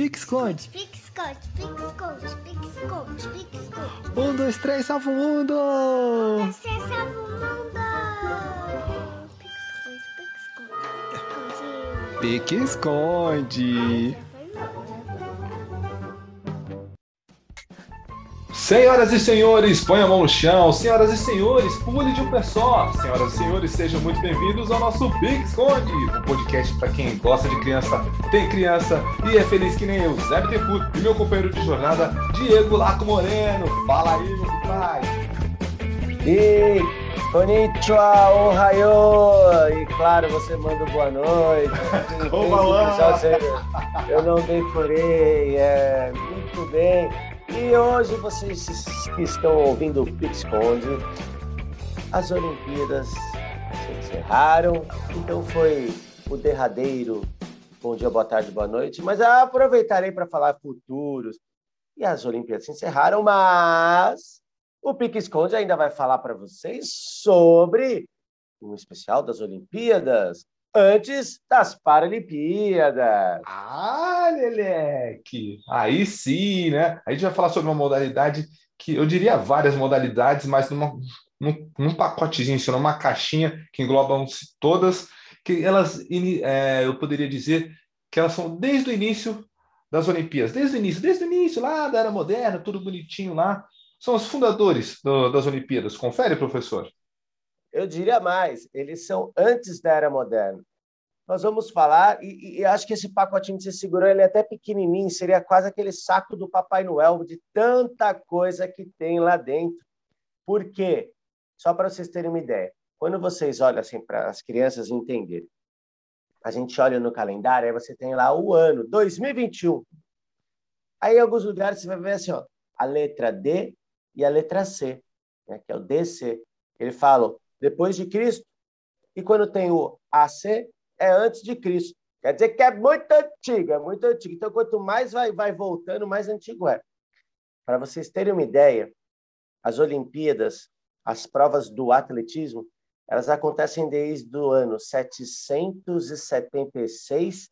Pique-esconde. Pique-esconde, pique-esconde, pique-esconde, pique-esconde. Um, dois, três, salva o mundo! Você salva o mundo! Pique-esconde, pique-esconde, Pique-esconde. pique-esconde. Senhoras e senhores, põe a mão no chão. Senhoras e senhores, pule de um pé só. Senhoras e senhores, sejam muito bem-vindos ao nosso Big Esconde, um podcast para quem gosta de criança, tem criança e é feliz que nem eu, Zé Bittencourt, e meu companheiro de jornada, Diego Laco Moreno. Fala aí, meu pai. E konnichiwa, ohayo! E claro, você manda boa noite. Você- Eu não decorei, é muito bem. E hoje vocês que estão ouvindo o Pixconde, as Olimpíadas se encerraram, então foi o derradeiro bom dia, boa tarde, boa noite, mas aproveitarei para falar futuros. E as Olimpíadas se encerraram, mas o Pique Esconde ainda vai falar para vocês sobre um especial das Olimpíadas antes das Paralimpíadas. Ah, Leleque! Aí sim, né? A gente vai falar sobre uma modalidade que eu diria várias modalidades, mas numa, num, num pacotezinho, assim, numa caixinha que englobam todas, que elas, é, eu poderia dizer que elas são desde o início das Olimpíadas, desde o início, desde o início lá da Era Moderna, tudo bonitinho lá. São os fundadores do- das Olimpíadas. Confere, professor? Eu diria mais, eles são antes da Era Moderna. Nós vamos falar, e, e acho que esse pacotinho que você segurou, ele é até pequenininho, seria quase aquele saco do Papai Noel, de tanta coisa que tem lá dentro. Por quê? Só para vocês terem uma ideia. Quando vocês olham assim para as crianças entenderem, a gente olha no calendário, aí você tem lá o ano, 2021. Aí em alguns lugares você vai ver assim, ó, a letra D e a letra C, né, que é o DC. Ele fala depois de Cristo, e quando tem o AC, é antes de Cristo. Quer dizer que é muito antigo, é muito antigo. Então, quanto mais vai, vai voltando, mais antigo é. Para vocês terem uma ideia, as Olimpíadas, as provas do atletismo, elas acontecem desde o ano 776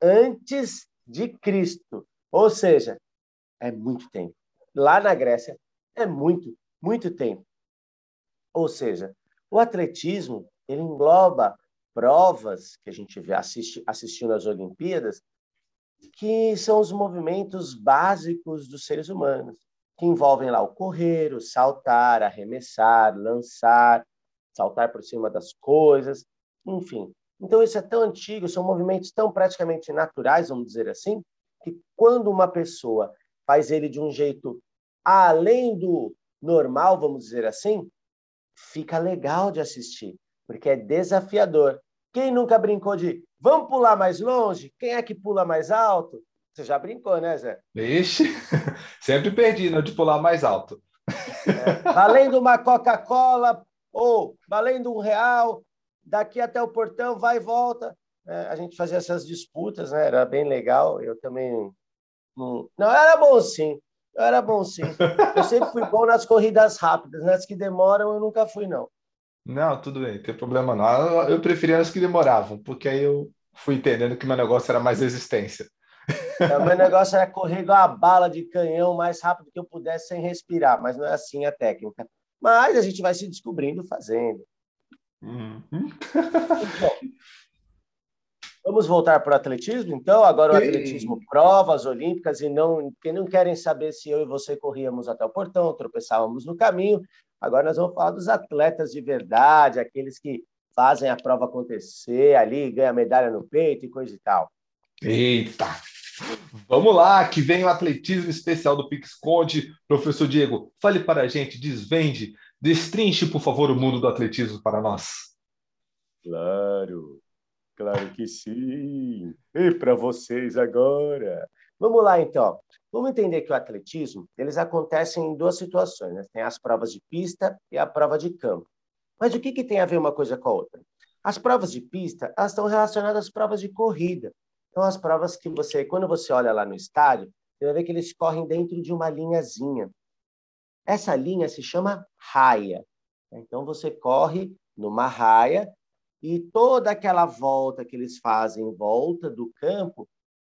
antes de Cristo. Ou seja, é muito tempo. Lá na Grécia, é muito, muito tempo. Ou seja, o atletismo, ele engloba provas que a gente vê assisti, assistindo às Olimpíadas, que são os movimentos básicos dos seres humanos, que envolvem lá o correr, o saltar, arremessar, lançar, saltar por cima das coisas, enfim. Então isso é tão antigo, são movimentos tão praticamente naturais, vamos dizer assim, que quando uma pessoa faz ele de um jeito além do normal, vamos dizer assim, fica legal de assistir, porque é desafiador. Quem nunca brincou de vamos pular mais longe? Quem é que pula mais alto? Você já brincou, né, Zé? Vixe, sempre perdi, né, de pular mais alto. É, valendo uma Coca-Cola ou valendo um real, daqui até o portão, vai e volta. É, a gente fazia essas disputas, né? Era bem legal. Eu também. Não, não era bom sim. Eu era bom sim. Eu sempre fui bom nas corridas rápidas, nas que demoram eu nunca fui, não. Não, tudo bem, não tem problema não. Eu, eu preferia as que demoravam, porque aí eu fui entendendo que meu negócio era mais resistência. O meu negócio era correr igual a bala de canhão o mais rápido que eu pudesse sem respirar, mas não é assim a técnica. Mas a gente vai se descobrindo fazendo. Uhum. Então, vamos voltar para o atletismo, então? Agora o Sim. atletismo, provas olímpicas, e não, porque não querem saber se eu e você corríamos até o portão, tropeçávamos no caminho. Agora nós vamos falar dos atletas de verdade, aqueles que fazem a prova acontecer ali, ganham medalha no peito e coisa e tal. Eita! Vamos lá, que vem o atletismo especial do Pix Conde. Professor Diego, fale para a gente, desvende, destrinche, por favor, o mundo do atletismo para nós. Claro, claro que sim. E para vocês agora. Vamos lá, então. Vamos entender que o atletismo, eles acontecem em duas situações, né? Tem as provas de pista e a prova de campo. Mas o que, que tem a ver uma coisa com a outra? As provas de pista, elas estão relacionadas às provas de corrida. Então, as provas que você, quando você olha lá no estádio, você vai ver que eles correm dentro de uma linhazinha. Essa linha se chama raia. Então, você corre numa raia e toda aquela volta que eles fazem em volta do campo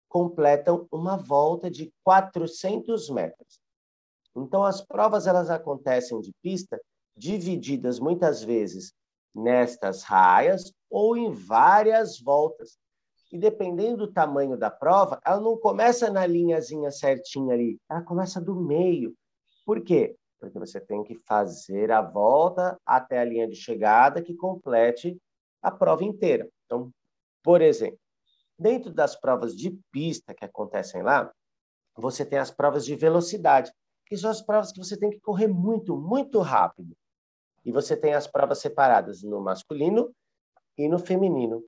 completam uma volta de 400 metros. Então, as provas elas acontecem de pista divididas muitas vezes nestas raias ou em várias voltas. E dependendo do tamanho da prova, ela não começa na linhazinha certinha ali, ela começa do meio. Por quê? Porque você tem que fazer a volta até a linha de chegada que complete a prova inteira. Então, por exemplo, dentro das provas de pista que acontecem lá, você tem as provas de velocidade, que são as provas que você tem que correr muito, muito rápido. E você tem as provas separadas no masculino e no feminino.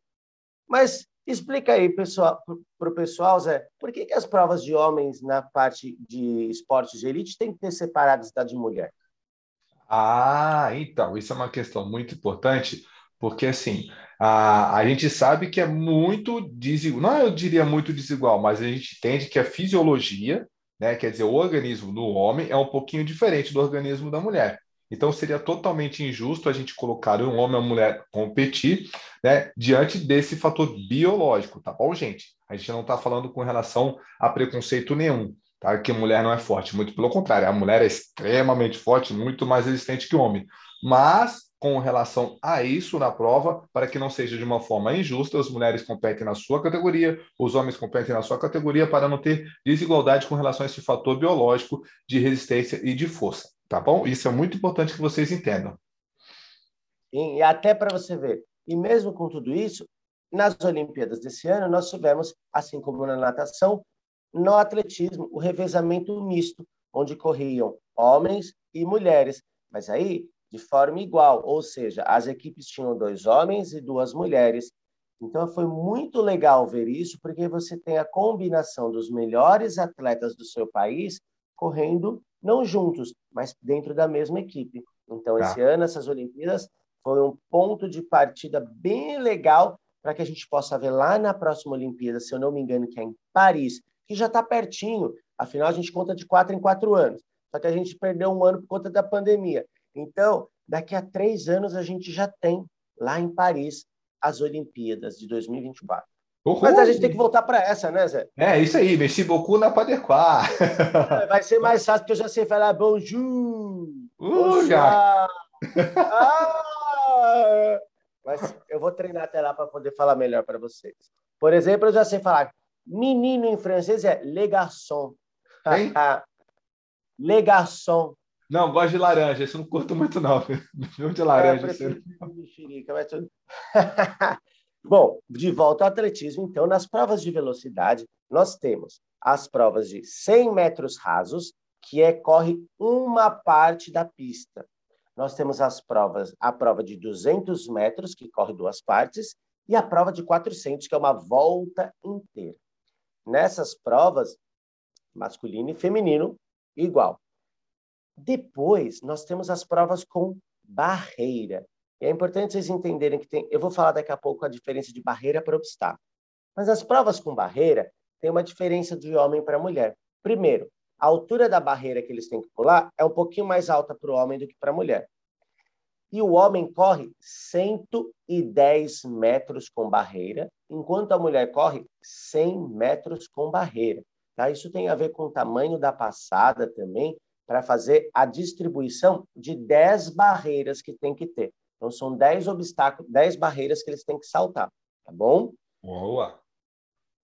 Mas explica aí para o pessoal, Zé, por que, que as provas de homens na parte de esportes de elite têm que ter separadas da de mulher? Ah, então, isso é uma questão muito importante, porque assim, a, a gente sabe que é muito desigual, não eu diria muito desigual, mas a gente entende que a fisiologia, né, quer dizer, o organismo do homem é um pouquinho diferente do organismo da mulher. Então seria totalmente injusto a gente colocar um homem ou uma mulher competir né, diante desse fator biológico, tá bom, gente? A gente não está falando com relação a preconceito nenhum, tá? Que mulher não é forte, muito pelo contrário, a mulher é extremamente forte, muito mais resistente que o homem. Mas com relação a isso na prova, para que não seja de uma forma injusta, as mulheres competem na sua categoria, os homens competem na sua categoria, para não ter desigualdade com relação a esse fator biológico de resistência e de força. Tá bom? Isso é muito importante que vocês entendam. E, até para você ver, e mesmo com tudo isso, nas Olimpíadas desse ano, nós tivemos, assim como na natação, no atletismo, o revezamento misto, onde corriam homens e mulheres, mas aí de forma igual, ou seja, as equipes tinham dois homens e duas mulheres. Então foi muito legal ver isso, porque você tem a combinação dos melhores atletas do seu país correndo não juntos, mas dentro da mesma equipe. Então, tá. esse ano, essas Olimpíadas foi um ponto de partida bem legal para que a gente possa ver lá na próxima Olimpíada, se eu não me engano, que é em Paris, que já está pertinho. Afinal, a gente conta de quatro em quatro anos. Só que a gente perdeu um ano por conta da pandemia. Então, daqui a três anos, a gente já tem lá em Paris as Olimpíadas de 2024. Uhul. Mas a gente tem que voltar para essa, né, Zé? É, isso aí, merci beaucoup na Padequá. É, vai ser mais fácil, porque eu já sei falar bonjour. Uh, já. Ah, mas eu vou treinar até lá para poder falar melhor para vocês. Por exemplo, eu já sei falar menino em francês é le garçon. le garçon. Não, gosto de laranja, isso não curto muito, não. Não de laranja. É, mexerica, mas. Bom, de volta ao atletismo, então, nas provas de velocidade, nós temos as provas de 100 metros rasos, que é corre uma parte da pista. Nós temos as provas, a prova de 200 metros, que corre duas partes, e a prova de 400, que é uma volta inteira. Nessas provas, masculino e feminino, igual. Depois, nós temos as provas com barreira, e é importante vocês entenderem que tem. Eu vou falar daqui a pouco a diferença de barreira para obstáculo. Mas as provas com barreira tem uma diferença de homem para mulher. Primeiro, a altura da barreira que eles têm que pular é um pouquinho mais alta para o homem do que para a mulher. E o homem corre 110 metros com barreira, enquanto a mulher corre 100 metros com barreira. Tá? Isso tem a ver com o tamanho da passada também, para fazer a distribuição de 10 barreiras que tem que ter. Então, são 10 obstáculos, 10 barreiras que eles têm que saltar, tá bom? Boa!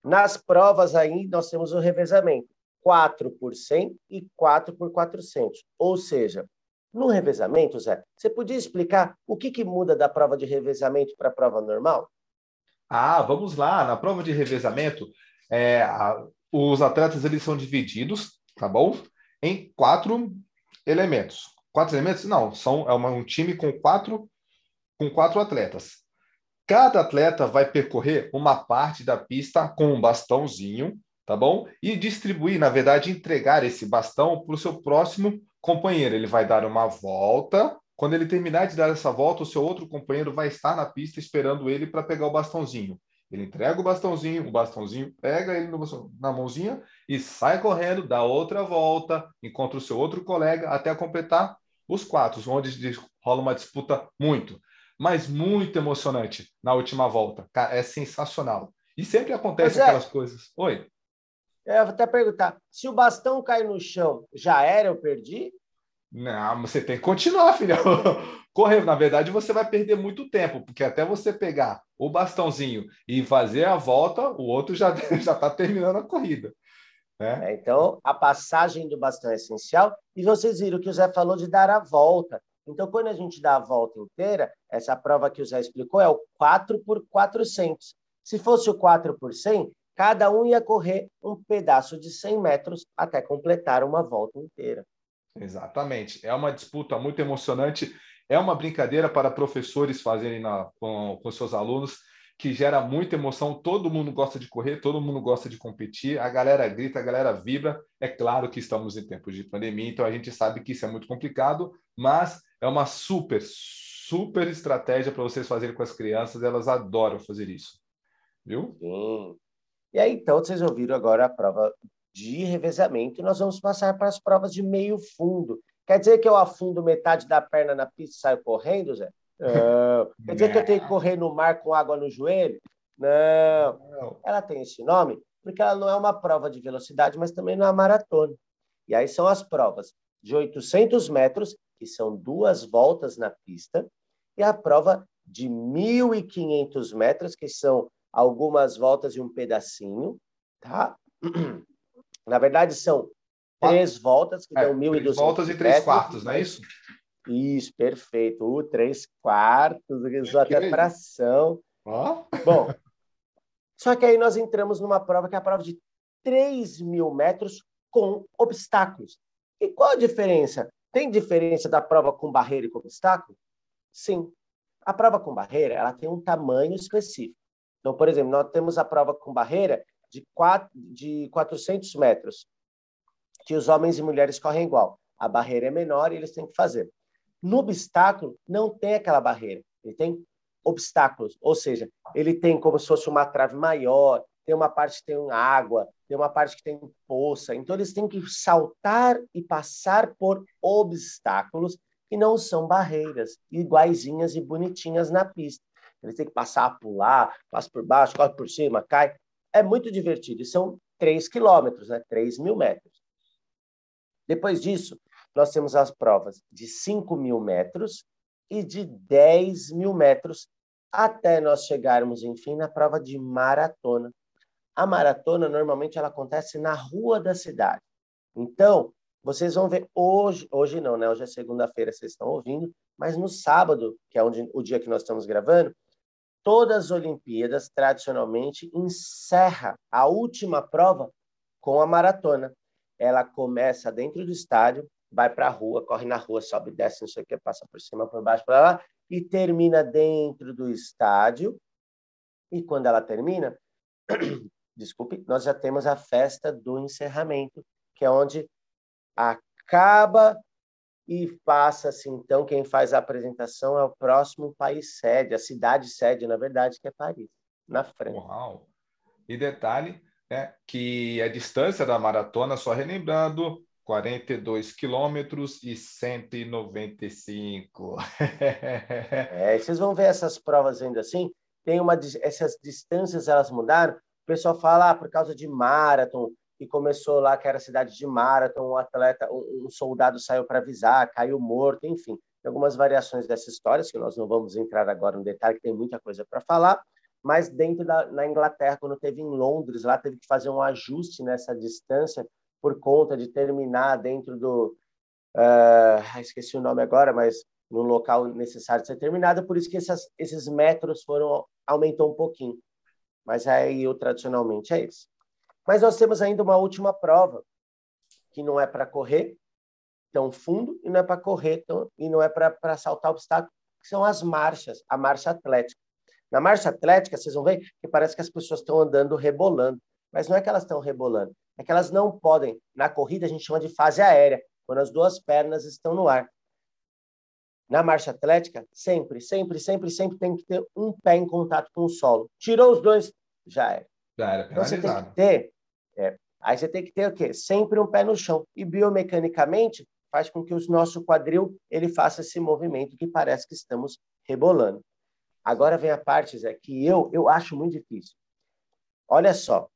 Nas provas aí, nós temos o revezamento. 4 por 100 e 4 por 400. Ou seja, no revezamento, Zé, você podia explicar o que, que muda da prova de revezamento para a prova normal? Ah, vamos lá. Na prova de revezamento, é, a, os atletas eles são divididos, tá bom? Em quatro elementos. Quatro elementos? Não, são é uma, um time com quatro com quatro atletas. Cada atleta vai percorrer uma parte da pista com um bastãozinho, tá bom? E distribuir, na verdade, entregar esse bastão para o seu próximo companheiro. Ele vai dar uma volta. Quando ele terminar de dar essa volta, o seu outro companheiro vai estar na pista esperando ele para pegar o bastãozinho. Ele entrega o bastãozinho, o bastãozinho pega ele no, na mãozinha e sai correndo, dá outra volta, encontra o seu outro colega até completar os quatro, onde rola uma disputa muito mas muito emocionante na última volta. Cara, é sensacional. E sempre acontece é, aquelas coisas. Oi. Eu vou até perguntar: se o bastão cair no chão, já era, eu perdi? Não, você tem que continuar, filhão. Correr, na verdade, você vai perder muito tempo, porque até você pegar o bastãozinho e fazer a volta, o outro já já está terminando a corrida. Né? É, então, a passagem do bastão é essencial. E vocês viram que o Zé falou de dar a volta. Então, quando a gente dá a volta inteira, essa prova que o Zé explicou é o 4 por 400. Se fosse o 4 por 100, cada um ia correr um pedaço de 100 metros até completar uma volta inteira. Exatamente. É uma disputa muito emocionante. É uma brincadeira para professores fazerem na, com, com seus alunos, que gera muita emoção. Todo mundo gosta de correr, todo mundo gosta de competir. A galera grita, a galera vibra. É claro que estamos em tempos de pandemia, então a gente sabe que isso é muito complicado, mas é uma super, super estratégia para vocês fazerem com as crianças. Elas adoram fazer isso. Viu? Sim. E aí, então, vocês ouviram agora a prova de revezamento, nós vamos passar para as provas de meio fundo. Quer dizer que eu afundo metade da perna na pista e saio correndo, Zé? Não. Quer dizer que eu tenho que correr no mar com água no joelho? Não. Não. Ela tem esse nome porque ela não é uma prova de velocidade, mas também não é uma maratona. E aí são as provas de 800 metros, que são duas voltas na pista, e a prova de 1.500 metros, que são algumas voltas e um pedacinho, tá? Na verdade, são três voltas, que É, dão 1.200 três voltas e três metros. quartos, não é isso? Isso, perfeito. O três quartos, Que até isso? fração. Ó, Bom, só que aí nós entramos numa prova que é a prova de 3 mil metros com obstáculos. E qual a diferença? Tem diferença da prova com barreira e com obstáculo? Sim. A prova com barreira ela tem um tamanho específico. Então, por exemplo, nós temos a prova com barreira de, quatro, de 400 metros, que os homens e mulheres correm igual. A barreira é menor e eles têm que fazer. No obstáculo, não tem aquela barreira. Ele tem obstáculos, ou seja, ele tem como se fosse uma trave maior, tem uma parte que tem água, tem uma parte que tem poça. Então, eles têm que saltar e passar por obstáculos que não são barreiras, iguaizinhas e bonitinhas na pista. Eles têm que passar, pular, passa por baixo, corre por cima, cai. É muito divertido. E são 3 quilômetros, né? 3 mil metros. Depois disso, nós temos as provas de 5 mil metros e de 10 mil metros, até nós chegarmos, enfim, na prova de maratona. A maratona, normalmente, ela acontece na rua da cidade. Então, vocês vão ver hoje, hoje não, né? Hoje é segunda-feira, vocês estão ouvindo, mas no sábado, que é onde, o dia que nós estamos gravando, todas as Olimpíadas, tradicionalmente, encerra a última prova com a maratona. Ela começa dentro do estádio, vai para a rua, corre na rua, sobe, desce, não sei o que, passa por cima, por baixo, para lá, e termina dentro do estádio. E quando ela termina, desculpe, nós já temos a festa do encerramento, que é onde acaba e passa-se, então, quem faz a apresentação é o próximo país sede, a cidade sede, na verdade, que é Paris, na França. Uau! E detalhe, né, que a distância da maratona, só relembrando, 42 quilômetros e 195. É, vocês vão ver essas provas ainda assim, tem uma, essas distâncias elas mudaram, o pessoal fala ah, por causa de Marathon, que começou lá, que era cidade de Marathon, um atleta, um, soldado saiu para avisar, caiu morto, enfim. Tem algumas variações dessas histórias, que nós não vamos entrar agora no detalhe, que tem muita coisa para falar, mas dentro da na Inglaterra, quando teve em Londres, lá teve que fazer um ajuste nessa distância por conta de terminar dentro do... ah, esqueci o nome agora, mas no local necessário de ser terminada, por isso que essas, esses metros foram aumentou um pouquinho. Mas aí, o tradicionalmente é isso. Mas nós temos ainda uma última prova, que não é para correr tão fundo e não é para correr tão, e não é para saltar obstáculo, que são as marchas, a marcha atlética. Na marcha atlética, vocês vão ver que parece que as pessoas estão andando rebolando, mas não é que elas estão rebolando, é que elas não podem. Na corrida, a gente chama de fase aérea, quando as duas pernas estão no ar. Na marcha atlética, sempre, sempre, sempre, sempre tem que ter um pé em contato com o solo. Tirou os dois, já era. Já era Então, você tem que ter, é, aí você tem que ter o quê? Sempre um pé no chão. E biomecanicamente faz com que o nosso quadril ele faça esse movimento que parece que estamos rebolando. Agora vem a parte, Zé, que eu, eu acho muito difícil. Olha só,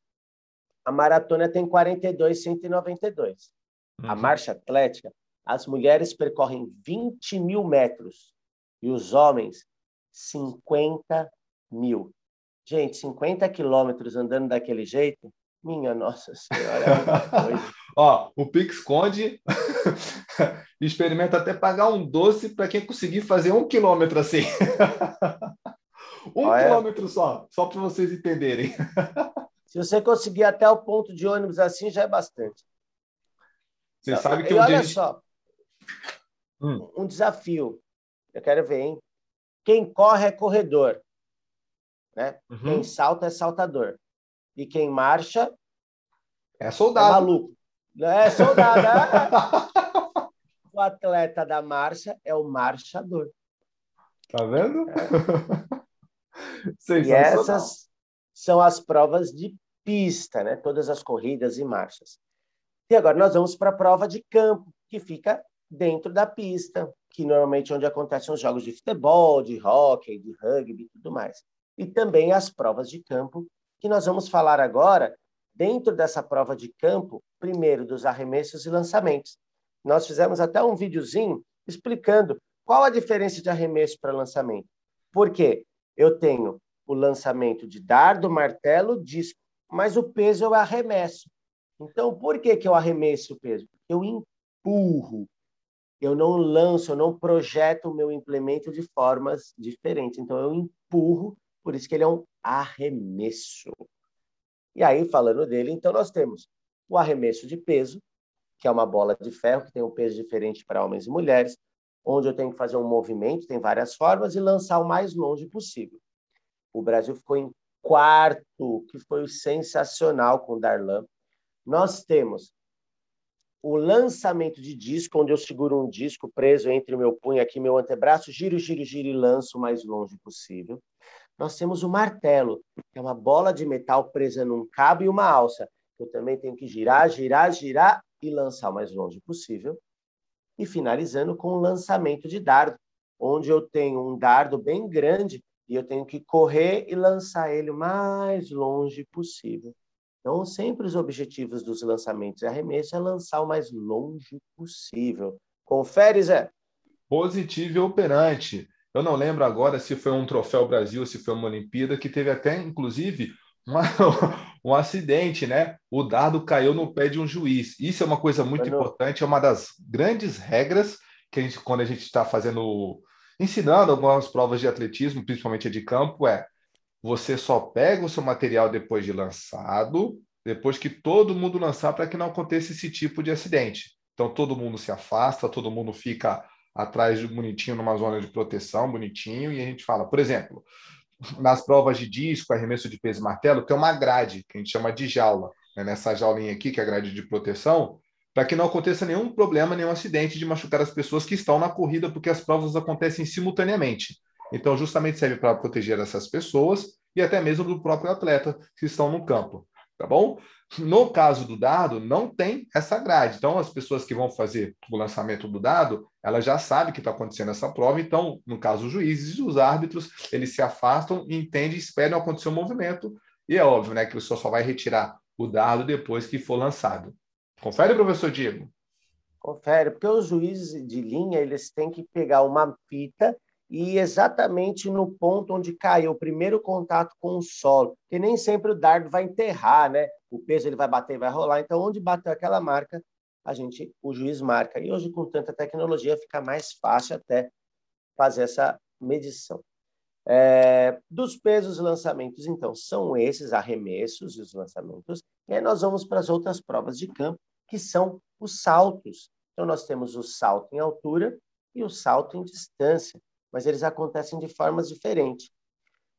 A maratona tem 42, 192. A Uhum. marcha atlética, as mulheres percorrem 20 mil metros e os homens 50 mil. Gente, 50 quilômetros andando daquele jeito, minha nossa senhora, é. Ó, o Pix Conde experimenta até pagar um doce para quem conseguir fazer um quilômetro assim. um Olha. quilômetro só, só para vocês entenderem. Se você conseguir até o ponto de ônibus assim, já é bastante. Vocês sabem que e um dia olha a gente- só, Hum. um desafio. Eu quero ver, hein? Quem corre é corredor, né? Uhum. Quem salta é saltador. E quem marcha é é soldado. maluco. É soldado. é. O atleta da marcha é o marchador. Tá vendo? E Sensacional. essas são as provas de pista, né? Todas as corridas e marchas. E agora nós vamos para a prova de campo, que fica dentro da pista, que normalmente é onde acontecem os jogos de futebol, de hóquei, de rugby e tudo mais. E também as provas de campo, que nós vamos falar agora, dentro dessa prova de campo, primeiro dos arremessos e lançamentos. Nós fizemos até um videozinho explicando qual a diferença de arremesso para lançamento. Por quê? Eu tenho o lançamento de dardo, martelo, disco, mas o peso eu arremesso. Então, por que, que eu arremesso o peso? Eu empurro. Eu não lanço, eu não projeto o meu implemento de formas diferentes. Então, eu empurro, por isso que ele é um arremesso. E aí, falando dele, então nós temos o arremesso de peso, que é uma bola de ferro que tem um peso diferente para homens e mulheres, onde eu tenho que fazer um movimento, tem várias formas, e lançar o mais longe possível. O Brasil ficou em quarto, que foi sensacional com o Darlan. Nós temos o lançamento de disco, onde eu seguro um disco preso entre o meu punho aqui e meu antebraço, giro, giro, giro e lanço o mais longe possível. Nós temos o martelo, que é uma bola de metal presa num cabo e uma alça. Eu também tenho que girar, girar, girar e lançar o mais longe possível. E finalizando com o lançamento de dardo, onde eu tenho um dardo bem grande e eu tenho que correr e lançar ele o mais longe possível. Então, sempre os objetivos dos lançamentos e arremesso é lançar o mais longe possível. Confere, Zé? Positivo e operante. Eu não lembro agora se foi um troféu Brasil, se foi uma Olimpíada, que teve até, inclusive, uma- um acidente, né? O dardo caiu no pé de um juiz. Isso é uma coisa muito Mano. importante, é uma das grandes regras que a gente, quando a gente está fazendo, ensinando algumas provas de atletismo, principalmente a de campo, é você só pega o seu material depois de lançado, depois que todo mundo lançar, para que não aconteça esse tipo de acidente. Então todo mundo se afasta, todo mundo fica atrás de bonitinho numa zona de proteção, bonitinho, e a gente fala, por exemplo, nas provas de disco, arremesso de peso e martelo, tem uma grade, que a gente chama de jaula, né? nessa jaulinha aqui, que é a grade de proteção, para que não aconteça nenhum problema, nenhum acidente de machucar as pessoas que estão na corrida, porque as provas acontecem simultaneamente. Então, justamente serve para proteger essas pessoas e até mesmo do próprio atleta que estão no campo, tá bom? No caso do dado, não tem essa grade. Então, as pessoas que vão fazer o lançamento do dado, elas já sabem que está acontecendo essa prova. Então, no caso, os juízes e os árbitros, eles se afastam, entendem, esperam acontecer o movimento. E é óbvio, né, que o senhor só vai retirar o dado depois que for lançado. Confere, professor Diego. Confere, porque os juízes de linha eles têm que pegar uma fita e exatamente no ponto onde caiu o primeiro contato com o solo, porque nem sempre o dardo vai enterrar, né? O peso ele vai bater vai rolar, então onde bateu aquela marca, a gente, o juiz marca. E hoje com tanta tecnologia fica mais fácil até fazer essa medição. É, dos pesos e lançamentos, então, são esses arremessos e os lançamentos. E aí nós vamos para as outras provas de campo, que são os saltos. Então, nós temos o salto em altura e o salto em distância, mas eles acontecem de formas diferentes.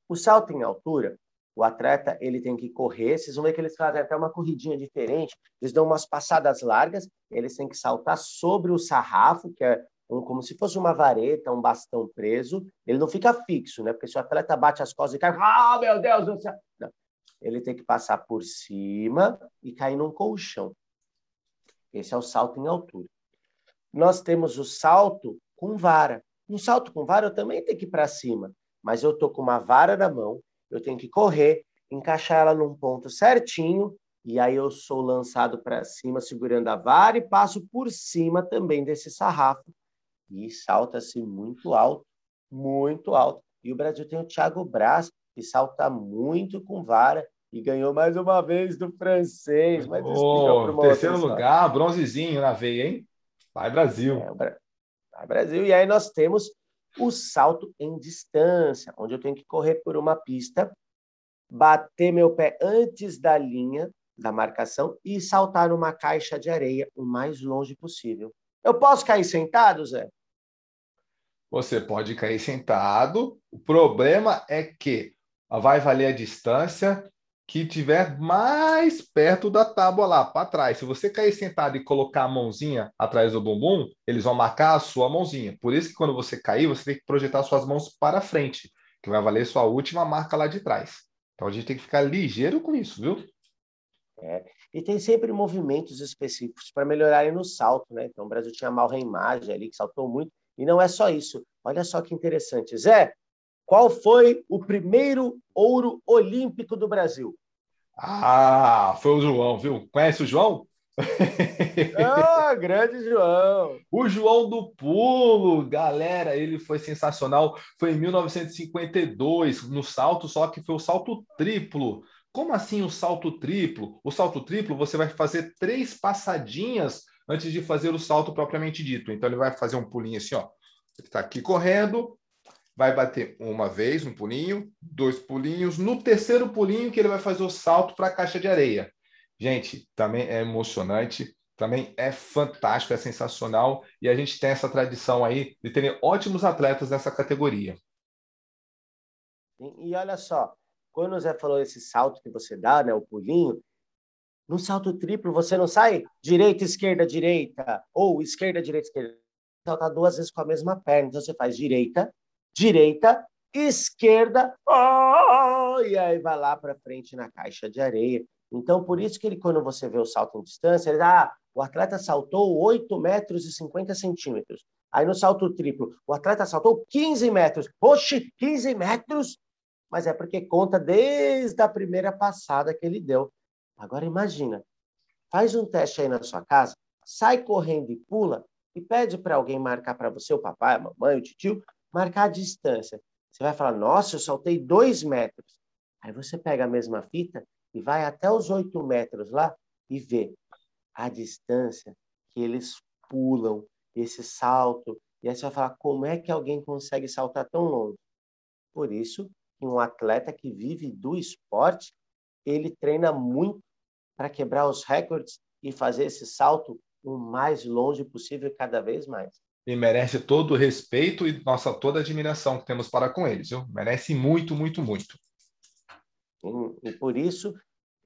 O salto em altura, o atleta ele tem que correr, vocês vão ver que eles fazem até uma corridinha diferente, eles dão umas passadas largas, eles têm que saltar sobre o sarrafo, que é um, como se fosse uma vareta, um bastão preso, ele não fica fixo, né? Porque se o atleta bate as costas e cai, ah, meu Deus do céu! Não. Ele tem que passar por cima e cair num colchão. Esse é o salto em altura. Nós temos o salto com vara. Um salto com vara eu também tenho que ir para cima, mas eu estou com uma vara na mão, eu tenho que correr, encaixar ela num ponto certinho e aí eu sou lançado para cima segurando a vara e passo por cima também desse sarrafo e salta-se muito alto, muito alto. E o Brasil tem o Thiago Braz, que salta muito com vara e ganhou mais uma vez do francês. Mas oh, terceiro lugar, bronzezinho na veia, hein? Vai Brasil. É, vai Brasil. E aí nós temos o salto em distância, onde eu tenho que correr por uma pista, bater meu pé antes da linha da marcação e saltar numa caixa de areia o mais longe possível. Eu posso cair sentado, Zé? Você pode cair sentado. O problema é que vai valer a distância que tiver mais perto da tábua lá, para trás. Se você cair sentado e colocar a mãozinha atrás do bumbum, eles vão marcar a sua mãozinha. Por isso que quando você cair, você tem que projetar suas mãos para frente, que vai valer sua última marca lá de trás. Então a gente tem que ficar ligeiro com isso, viu? É. E tem sempre movimentos específicos para melhorarem no salto, né? Então o Brasil tinha mal reimagem ali, que saltou muito. E não é só isso. Olha só que interessante. Zé, qual foi o primeiro ouro olímpico do Brasil? Ah, foi o João, viu? Conhece o João? Ah, grande João! O João do Pulo, galera, ele foi sensacional. Foi em 1952, no salto, só que foi o salto triplo. Como assim o salto triplo? O salto triplo, você vai fazer três passadinhas antes de fazer o salto propriamente dito. Então, ele vai fazer um pulinho assim, ó. Ele está aqui correndo, vai bater uma vez no pulinho, dois pulinhos. No terceiro pulinho, que ele vai fazer o salto para a caixa de areia. Gente, também é emocionante, também é fantástico, é sensacional. E a gente tem essa tradição aí de ter ótimos atletas nessa categoria. E, e olha só, quando o Zé falou esse salto que você dá, né, o pulinho, no salto triplo você não sai direita, esquerda, direita, ou esquerda, direita, esquerda. Saltar duas vezes com a mesma perna. Então você faz direita, direita, esquerda, oh, e aí vai lá para frente na caixa de areia. Então, por isso que ele, quando você vê o salto em distância, ele ah, o atleta saltou 8 metros e 50 centímetros. Aí no salto triplo, o atleta saltou 15 metros. Oxe, 15 metros? Mas é porque conta desde a primeira passada que ele deu. Agora imagina, faz um teste aí na sua casa, sai correndo e pula e pede para alguém marcar para você, o papai, a mamãe, o tio, marcar a distância. Você vai falar, nossa, eu saltei dois metros. Aí você pega a mesma fita e vai até os oito metros lá e vê a distância que eles pulam, esse salto. E aí você vai falar, como é que alguém consegue saltar tão longe? Por isso que um atleta que vive do esporte, ele treina muito para quebrar os recordes e fazer esse salto o mais longe possível cada vez mais e merece todo o respeito e nossa toda a admiração que temos para com eles, viu? Merece muito, muito, muito. E, e por isso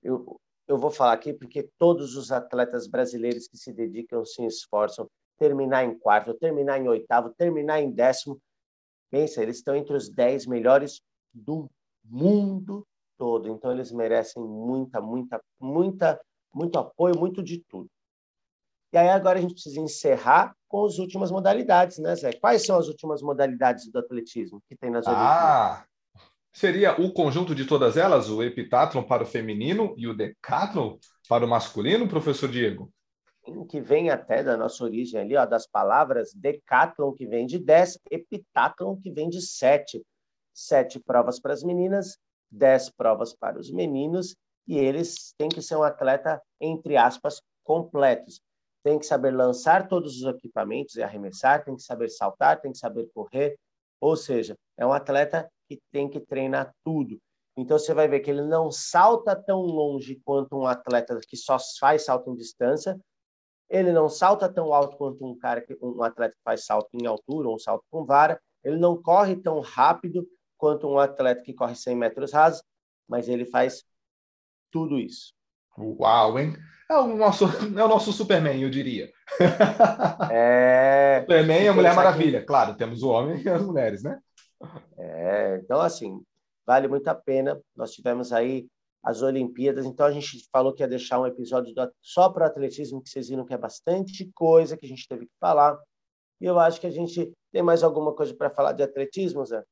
eu, eu vou falar aqui porque todos os atletas brasileiros que se dedicam se esforçam terminar em quarto, terminar em oitavo, terminar em décimo. Pensa, eles estão entre os dez melhores do mundo todo. Então eles merecem muita, muita, muita, muito apoio, muito de tudo. E aí agora a gente precisa encerrar com as últimas modalidades, né, Zé? Quais são as últimas modalidades do atletismo que tem nas ah, Seria o conjunto de todas elas, o epitátlon para o feminino e o decátlon para o masculino, professor Diego? Que vem até da nossa origem ali, ó, das palavras decátlon, que vem de 10, epitátlon, que vem de 7. Sete provas para as meninas, dez provas para os meninos, e eles têm que ser um atleta, entre aspas, completos tem que saber lançar todos os equipamentos e arremessar, tem que saber saltar, tem que saber correr. Ou seja, é um atleta que tem que treinar tudo. Então você vai ver que ele não salta tão longe quanto um atleta que só faz salto em distância. Ele não salta tão alto quanto um cara que um atleta que faz salto em altura ou um salto com vara. Ele não corre tão rápido quanto um atleta que corre 100 metros rasos, mas ele faz tudo isso. Uau, hein? É o nosso, é o nosso Superman, eu diria. É... Superman e a Mulher Maravilha. Claro, temos o homem e as mulheres, né? É, então, assim, vale muito a pena. Nós tivemos aí as Olimpíadas, então a gente falou que ia deixar um episódio do, só para o atletismo, que vocês viram que é bastante coisa que a gente teve que falar. E eu acho que a gente tem mais alguma coisa para falar de atletismo, Zé?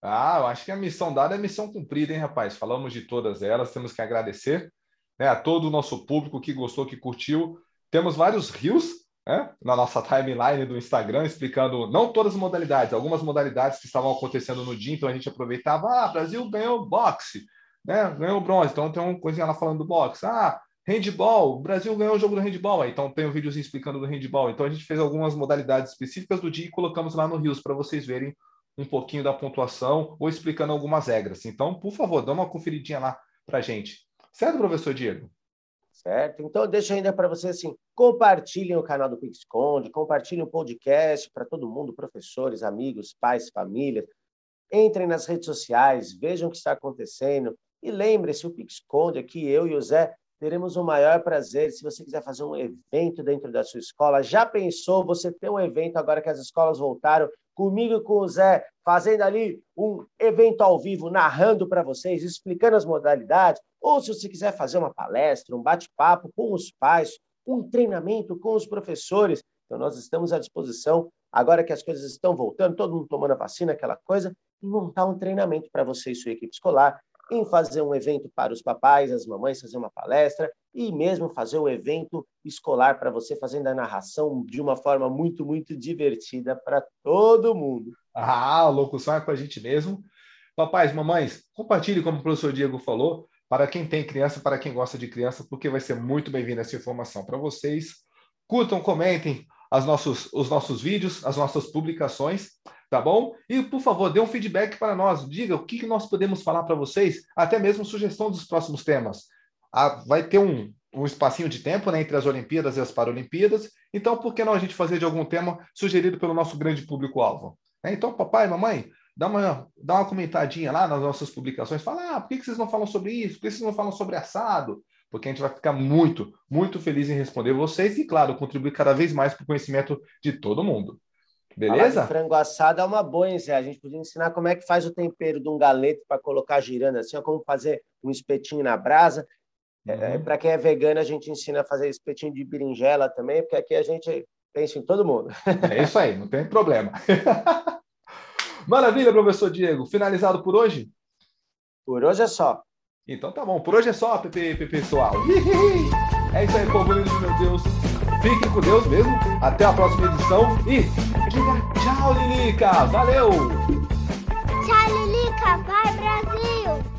Ah, eu acho que a missão dada é missão cumprida, hein, rapaz? Falamos de todas elas, temos que agradecer né, a todo o nosso público que gostou, que curtiu. Temos vários rios né, na nossa timeline do Instagram, explicando não todas as modalidades, algumas modalidades que estavam acontecendo no dia, então a gente aproveitava, ah, Brasil ganhou boxe, né, ganhou bronze, então tem uma coisinha lá falando do boxe. Ah, handball, o Brasil ganhou o jogo do handball, então tem um videozinho explicando do handball. Então a gente fez algumas modalidades específicas do dia e colocamos lá no Rios para vocês verem um pouquinho da pontuação ou explicando algumas regras. Então, por favor, dá uma conferidinha lá para gente. Certo, professor Diego? Certo. Então, deixa ainda para vocês assim: compartilhem o canal do PixConde, compartilhem o podcast para todo mundo, professores, amigos, pais, famílias. Entrem nas redes sociais, vejam o que está acontecendo. E lembre-se, o PixConde aqui, eu e o Zé, teremos o maior prazer se você quiser fazer um evento dentro da sua escola. Já pensou você ter um evento agora que as escolas voltaram? Comigo e com o Zé, fazendo ali um evento ao vivo, narrando para vocês, explicando as modalidades, ou se você quiser fazer uma palestra, um bate-papo com os pais, um treinamento com os professores. Então, nós estamos à disposição, agora que as coisas estão voltando, todo mundo tomando a vacina, aquela coisa, e montar um treinamento para você e sua equipe escolar, em fazer um evento para os papais, as mamães, fazer uma palestra, e mesmo fazer um evento escolar para você, fazendo a narração de uma forma muito, muito divertida para todo mundo. Ah, a locução é com a gente mesmo. Papais, mamães, compartilhe, como o professor Diego falou, para quem tem criança, para quem gosta de criança, porque vai ser muito bem-vinda essa informação para vocês. Curtam, comentem as nossos, os nossos vídeos, as nossas publicações, tá bom? E, por favor, dê um feedback para nós. Diga o que, que nós podemos falar para vocês, até mesmo sugestão dos próximos temas. Ah, vai ter um, um espacinho de tempo né, entre as Olimpíadas e as Paralimpíadas, então por que não a gente fazer de algum tema sugerido pelo nosso grande público-alvo? É, então, papai, mamãe, dá uma, dá uma comentadinha lá nas nossas publicações, fala, ah, por que vocês não falam sobre isso? Por que vocês não falam sobre assado? Porque a gente vai ficar muito, muito feliz em responder vocês e, claro, contribuir cada vez mais para o conhecimento de todo mundo. Beleza? frango assado é uma boa, hein, Zé? A gente podia ensinar como é que faz o tempero de um galeto para colocar girando assim, ó, como fazer um espetinho na brasa. É, uhum. É, para quem é vegano, a gente ensina a fazer espetinho de berinjela também, porque aqui a gente pensa em todo mundo. É isso aí, não tem problema. Maravilha, professor Diego. Finalizado por hoje? Por hoje é só. Então tá bom. Por hoje é só, pessoal. É isso aí, povo lindo meu Deus. Fiquem com Deus mesmo. Até a próxima edição. E tchau, Lilica. Valeu. Tchau, Lilica. Vai, Brasil.